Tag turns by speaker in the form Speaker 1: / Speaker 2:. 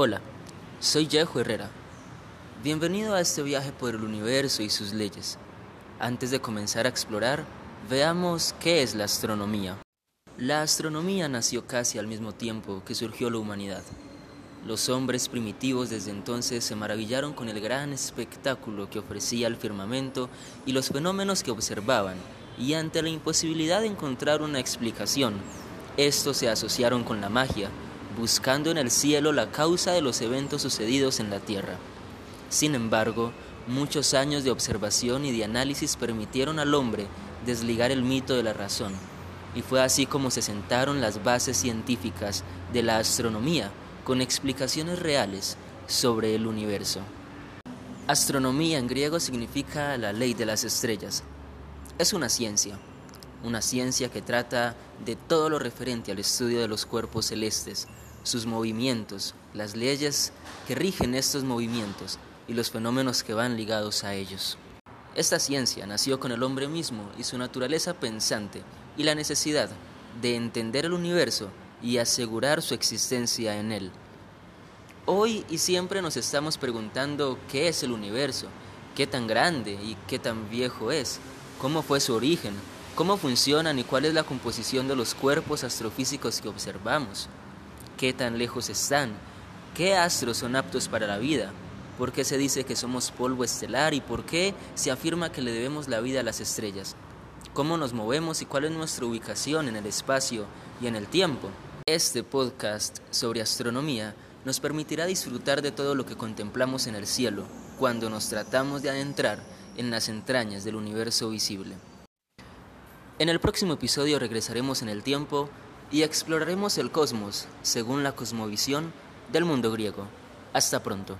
Speaker 1: Hola, soy Yejo Herrera. Bienvenido a este viaje por el universo y sus leyes. Antes de comenzar a explorar, veamos qué es la astronomía. La astronomía nació casi al mismo tiempo que surgió la humanidad. Los hombres primitivos desde entonces se maravillaron con el gran espectáculo que ofrecía el firmamento y los fenómenos que observaban, y ante la imposibilidad de encontrar una explicación, estos se asociaron con la magia, buscando en el cielo la causa de los eventos sucedidos en la tierra. Sin embargo, muchos años de observación y de análisis permitieron al hombre desligar el mito de la razón, y fue así como se sentaron las bases científicas de la astronomía con explicaciones reales sobre el universo. Astronomía en griego significa la ley de las estrellas. Es una ciencia, una ciencia que trata de todo lo referente al estudio de los cuerpos celestes, sus movimientos, las leyes que rigen estos movimientos y los fenómenos que van ligados a ellos. Esta ciencia nació con el hombre mismo y su naturaleza pensante y la necesidad de entender el universo y asegurar su existencia en él. Hoy y siempre nos estamos preguntando qué es el universo, qué tan grande y qué tan viejo es, cómo fue su origen, cómo funcionan y cuál es la composición de los cuerpos astrofísicos que observamos qué tan lejos están, qué astros son aptos para la vida, por qué se dice que somos polvo estelar y por qué se afirma que le debemos la vida a las estrellas, cómo nos movemos y cuál es nuestra ubicación en el espacio y en el tiempo. Este podcast sobre astronomía nos permitirá disfrutar de todo lo que contemplamos en el cielo cuando nos tratamos de adentrar en las entrañas del universo visible. En el próximo episodio regresaremos en el tiempo y exploraremos el cosmos según la cosmovisión del mundo griego. Hasta pronto.